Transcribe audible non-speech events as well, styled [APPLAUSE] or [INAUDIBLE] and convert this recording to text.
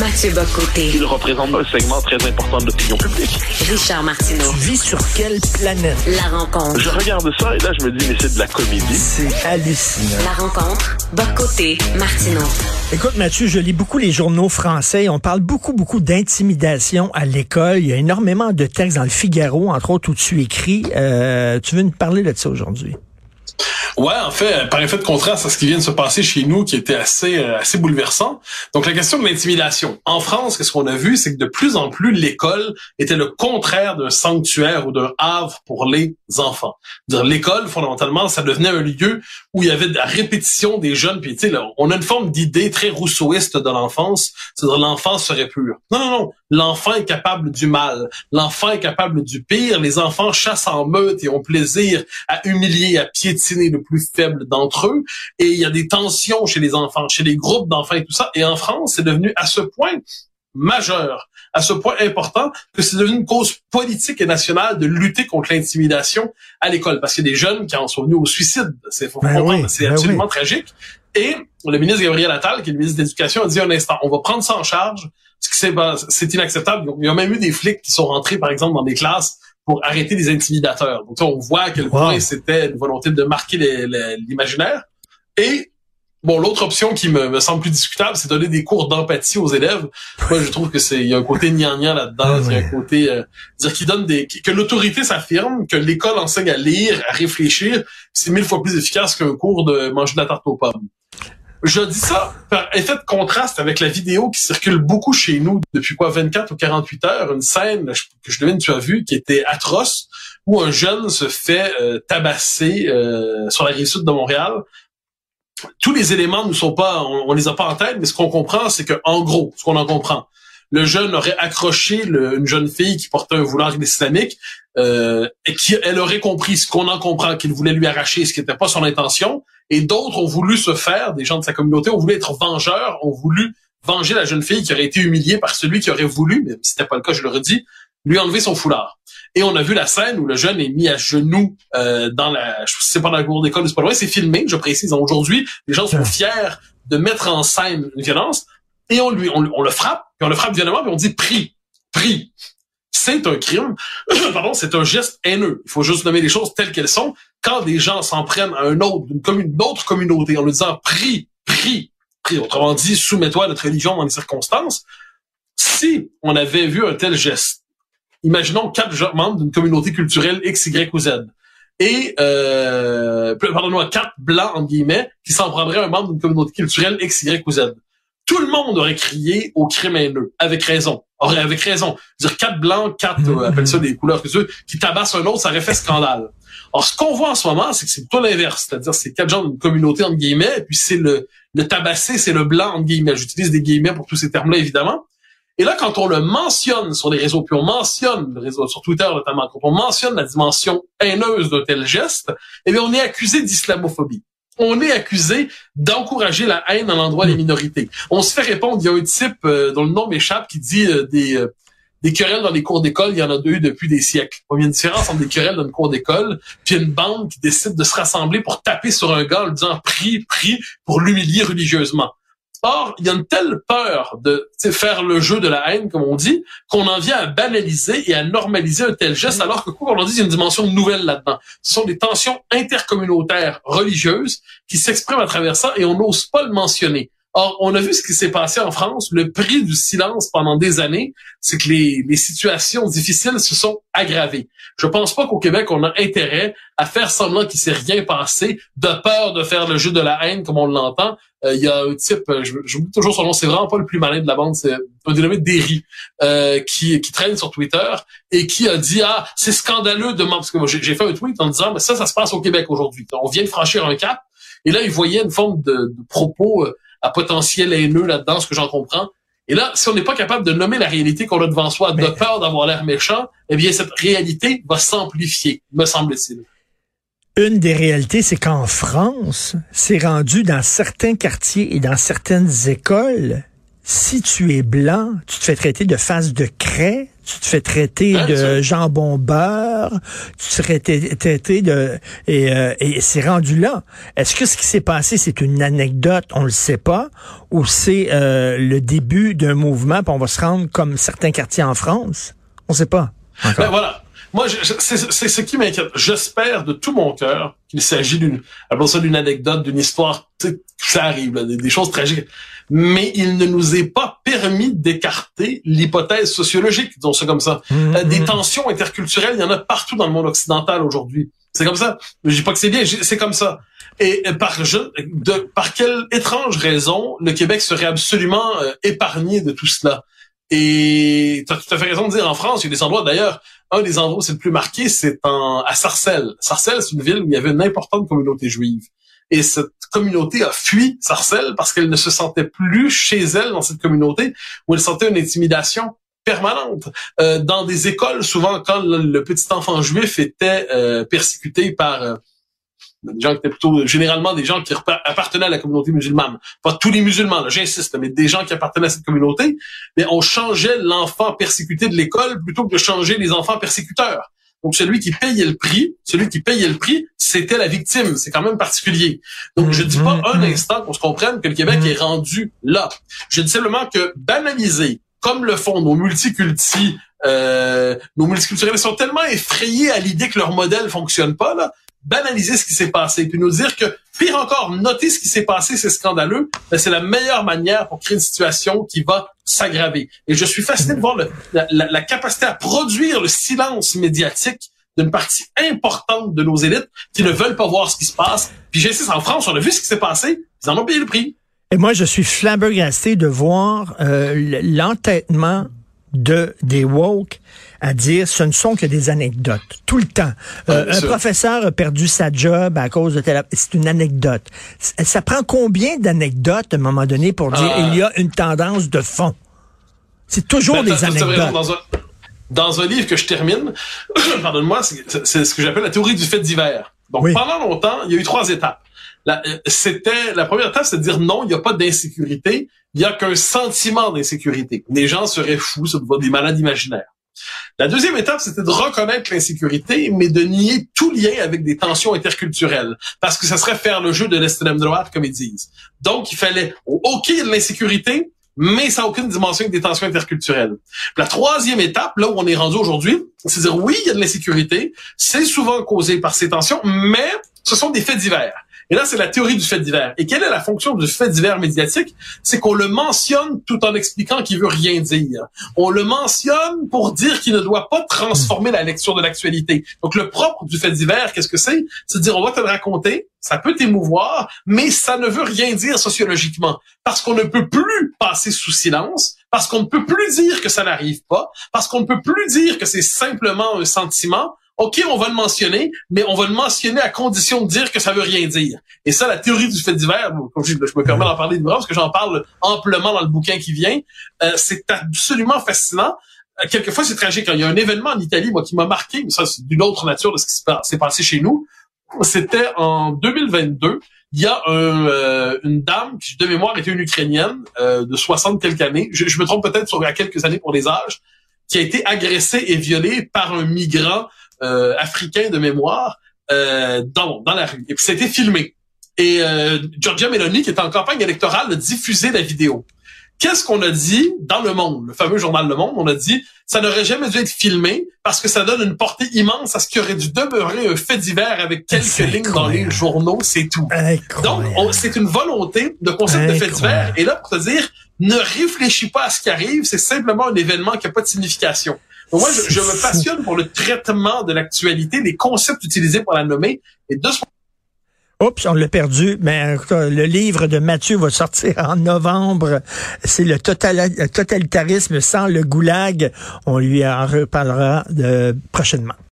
Mathieu Bocoté. Il représente un segment très important de l'opinion publique. Richard Martineau. Tu vis sur quelle planète? La rencontre. Je regarde ça et là, je me dis, mais c'est de la comédie. C'est hallucinant. La rencontre. Bocoté. Martineau. Écoute, Mathieu, je lis beaucoup les journaux français. On parle beaucoup, beaucoup d'intimidation à l'école. Il y a énormément de textes dans le Figaro, entre autres, où tu écris. Euh, tu veux nous parler de ça aujourd'hui? Ouais, en fait, par effet de contraste à ce qui vient de se passer chez nous, qui était assez euh, assez bouleversant. Donc la question de l'intimidation. En France, qu'est-ce qu'on a vu, c'est que de plus en plus l'école était le contraire d'un sanctuaire ou d'un havre pour les enfants. L'école, fondamentalement, ça devenait un lieu où il y avait de la répétition des jeunes. Puis tu sais, on a une forme d'idée très rousseauiste de l'enfance, c'est-à-dire l'enfant serait pur. Non, non, non. L'enfant est capable du mal. L'enfant est capable du pire. Les enfants chassent en meute et ont plaisir à humilier, à piétiner le plus faible d'entre eux. Et il y a des tensions chez les enfants, chez les groupes d'enfants et tout ça. Et en France, c'est devenu à ce point majeur, à ce point important que c'est devenu une cause politique et nationale de lutter contre l'intimidation à l'école. Parce qu'il y a des jeunes qui en sont venus au suicide. C'est ben ben absolument tragique. Et le ministre Gabriel Attal, qui est le ministre de l'Éducation, a dit un instant, on va prendre ça en charge. Ce qui c'est inacceptable. Il y a même eu des flics qui sont rentrés, par exemple, dans des classes pour arrêter les intimidateurs. Donc, on voit à quel point c'était une volonté de marquer l'imaginaire. Et Bon, l'autre option qui me, semble plus discutable, c'est donner des cours d'empathie aux élèves. Moi, je trouve que c'est il y a un côté gnangnan là-dedans, il y a un côté euh, dire qu'il donne des que l'autorité s'affirme, que l'école enseigne à lire, à réfléchir, c'est mille fois plus efficace qu'un cours de manger de la tarte aux pommes. Je dis ça par effet de contraste avec la vidéo qui circule beaucoup chez nous depuis quoi 24 ou 48 heures, une scène que je devine tu as vu qui était atroce où un jeune se fait euh, tabasser euh, sur la rive sud de Montréal. Tous les éléments ne sont pas, on, les a pas en tête, mais ce qu'on comprend, c'est que en gros, ce qu'on en comprend, le jeune aurait accroché une jeune fille qui portait un foulard islamique euh, et qui elle aurait compris ce qu'on en comprend qu'il voulait lui arracher ce qui n'était pas son intention et d'autres ont voulu se faire des gens de sa communauté ont voulu être vengeurs ont voulu venger la jeune fille qui aurait été humiliée par celui qui aurait voulu mais c'était pas le cas je le redis lui enlever son foulard. Et on a vu la scène où le jeune est mis à genoux euh, dans la je sais pas dans la cour d'école c'est pas loin c'est filmé je précise aujourd'hui les gens sont fiers de mettre en scène une violence et on lui on, le frappe puis on le frappe violemment puis on dit prie prie c'est un crime, [COUGHS] pardon, c'est un geste haineux. Il faut juste nommer les choses telles qu'elles sont. Quand des gens s'en prennent à un autre, d'une commune, d'autres communautés, en lui disant prie, prie, prie, autrement dit, soumets-toi à notre religion dans les circonstances, si on avait vu un tel geste, imaginons quatre membres d'une communauté culturelle X, Y ou Z, et euh, pardonne-moi, quatre blancs en guillemets qui s'en prendraient un membre d'une communauté culturelle X, Y ou Z tout le monde aurait crié au crime haineux, avec raison. Aurait avec raison. Dire quatre blancs, quatre, euh, appelle ça des couleurs que tu veux, qui tabassent un autre, ça aurait fait scandale. Or, ce qu'on voit en ce moment, c'est que c'est tout l'inverse. C'est-à-dire, c'est quatre gens d'une communauté, entre guillemets, et puis c'est le, le tabassé, c'est le blanc, entre guillemets. J'utilise des guillemets pour tous ces termes-là, évidemment. Et là, quand on le mentionne sur les réseaux, puis on mentionne le sur Twitter notamment, quand on mentionne la dimension haineuse d'un tel geste, eh bien, on est accusé d'islamophobie on est accusé d'encourager la haine à l'endroit des minorités. On se fait répondre, il y a un type euh, dont le nom m'échappe qui dit euh, des euh, des querelles dans les cours d'école, il y en a deux depuis des siècles. Il y a une différence entre des querelles dans une cours d'école, puis une bande qui décide de se rassembler pour taper sur un gars en lui disant prie, prie pour l'humilier religieusement. Or, il y a une telle peur de faire le jeu de la haine, comme on dit, qu'on en vient à banaliser et à normaliser un tel geste, alors que, quoi qu'on dit, il y a une dimension nouvelle là-dedans. Ce sont des tensions intercommunautaires religieuses qui s'expriment à travers ça et on n'ose pas le mentionner. Or, on a vu ce qui s'est passé en France. Le prix du silence pendant des années, c'est que les, les situations difficiles se sont aggravées. Je pense pas qu'au Québec, on a intérêt à faire semblant qu'il s'est rien passé, de peur de faire le jeu de la haine, comme on l'entend. Euh, il y a un type, euh, je j'oublie toujours son nom, c'est vraiment pas le plus malin de la bande, c'est un dénommé Derry, euh, qui, qui traîne sur Twitter et qui a dit ah c'est scandaleux de parce que moi j'ai fait un tweet en disant mais ça ça se passe au Québec aujourd'hui. On vient de franchir un cap et là il voyait une forme de, de propos euh, à potentiel haineux là-dedans, ce que j'en comprends. Et là, si on n'est pas capable de nommer la réalité qu'on a devant soi, de peur d'avoir l'air méchant, eh bien, cette réalité va s'amplifier, me semble-t-il. Une des réalités, c'est qu'en France, c'est rendu dans certains quartiers et dans certaines écoles, si tu es blanc, tu te fais traiter de face de craie, tu te fais traiter de jambon beurre, tu te fais traiter de... Et, euh, et c'est rendu là. Est-ce que ce qui s'est passé, c'est une anecdote, on le sait pas, ou c'est euh, le début d'un mouvement, puis on va se rendre comme certains quartiers en France? On sait pas. Ben voilà. Moi, c'est ce qui m'inquiète. J'espère de tout mon cœur qu'il s'agit d'une, ça d'une anecdote, d'une histoire, ça arrive, des, choses tragiques. Mais il ne nous est pas permis d'écarter l'hypothèse sociologique, disons ça comme ça. Mmh, euh, des mmh. tensions interculturelles, il y en a partout dans le monde occidental aujourd'hui. C'est comme ça. Je dis pas que c'est bien, c'est comme ça. Et par, je, de, par quelle étrange raison le Québec serait absolument euh, épargné de tout cela? Et tu as tout à fait raison de dire, en France, il y a des endroits, d'ailleurs, un des endroits où c'est le plus marqué, c'est en, à Sarcelles. Sarcelles, c'est une ville où il y avait une importante communauté juive. Et cette communauté a fui Sarcelles parce qu'elle ne se sentait plus chez elle dans cette communauté, où elle sentait une intimidation permanente. Euh, dans des écoles, souvent, quand le, petit enfant juif était euh, persécuté par... Euh, des gens qui étaient plutôt généralement des gens qui appartenaient à la communauté musulmane. Pas tous les musulmans, j'insiste, mais des gens qui appartenaient à cette communauté. Mais on changeait l'enfant persécuté de l'école plutôt que de changer les enfants persécuteurs. Donc celui qui payait le prix, celui qui payait le prix, c'était la victime. C'est quand même particulier. Donc je dis pas mm-hmm. un instant qu'on se comprenne que le Québec mm-hmm. est rendu là. Je dis simplement que banaliser, comme le font nos multiculti, euh, nos multiculturels sont tellement effrayés à l'idée que leur modèle fonctionne pas là, banaliser ce qui s'est passé, puis nous dire que, pire encore, noter ce qui s'est passé, c'est scandaleux, mais c'est la meilleure manière pour créer une situation qui va s'aggraver. Et je suis fasciné de voir la, capacité à produire le silence médiatique d'une partie importante de nos élites qui ne veulent pas voir ce qui se passe. Puis j'insiste, en France, on a vu ce qui s'est passé, ils en ont payé le prix. Et moi, je suis flabbergasté de voir euh, l'entêtement de des woke à dire ce ne sont que des anecdotes tout le temps. Euh, un professeur a perdu sa job à cause de telle c'est une anecdote. Ça prend combien d'anecdotes à un moment donné pour dire ah. il y a une tendance de fond? C'est toujours ben, des anecdotes. Dans un, livre que je termine, [COUGHS] pardonne-moi, c'est ce que j'appelle la théorie du fait divers. Donc pendant longtemps, il y a eu trois étapes. Euh, c'était la première étape, c'est de dire non, il n'y a pas d'insécurité, il y a qu'un sentiment d'insécurité. Les gens seraient fous, ça des malades imaginaires. La deuxième étape, c'était de reconnaître l'insécurité, mais de nier tout lien avec des tensions interculturelles, parce que ça serait faire le jeu de l'extrême droite, comme ils disent. Donc, il fallait, OK, il y a de l'insécurité, mais ça aucune dimension avec des tensions interculturelles. La troisième étape, là où on est rendu aujourd'hui, c'est dire oui, il y a de l'insécurité, c'est souvent causé par ces tensions, mais ce sont des faits divers. Et là, c'est la théorie du fait divers. Et quelle est la fonction du fait divers médiatique? C'est qu'on le mentionne tout en expliquant qu'il veut rien dire. On le mentionne pour dire qu'il ne doit pas transformer la lecture de l'actualité. Donc, le propre du fait divers, qu'est-ce que c'est? C'est dire, on va te le raconter, ça peut t'émouvoir, mais ça ne veut rien dire sociologiquement. Parce qu'on ne peut plus passer sous silence, parce qu'on ne peut plus dire que ça n'arrive pas, parce qu'on ne peut plus dire que c'est simplement un sentiment, OK, on va le mentionner, mais on va le mentionner à condition de dire que ça veut rien dire. Et ça, la théorie du fait divers, je, me permets d'en parler de parce que j'en parle amplement dans le bouquin qui vient, euh, c'est absolument fascinant. Euh, quelquefois, c'est tragique. Il y a un événement en Italie, moi, qui m'a marqué, mais ça, c'est d'une autre nature de ce qui s'est passé chez nous. C'était en 2022. Il y a euh, une dame qui, de mémoire, était une Ukrainienne de 60 quelques années. Je, me trompe peut-être sur à quelques années pour les âges, qui a été agressée et violée par un migrant euh, africain de mémoire euh, dans, dans la rue. Et puis c'était filmé. Et euh, Giorgia Meloni, qui était en campagne électorale, a diffusé la vidéo. Qu'est-ce qu'on a dit dans Le Monde, le fameux journal Le Monde? On a dit, ça n'aurait jamais dû être filmé parce que ça donne une portée immense à ce qui aurait dû demeurer un fait divers avec quelques lignes dans les journaux, c'est tout. Donc, Incroyable. c'est une volonté de concept de fait divers. Et là, pour te dire, ne réfléchis pas à ce qui arrive, c'est simplement un événement qui n'a pas de signification. Moi, je, je me passionne pour le traitement de l'actualité, les concepts utilisés pour la nommer. Et de ce Oups, on l'a perdu. Mais euh, le livre de Mathieu va sortir en novembre. C'est le total- totalitarisme sans le goulag. On lui en reparlera de, prochainement.